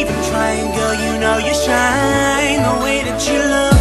even trying, girl, you know you shine the way that you look.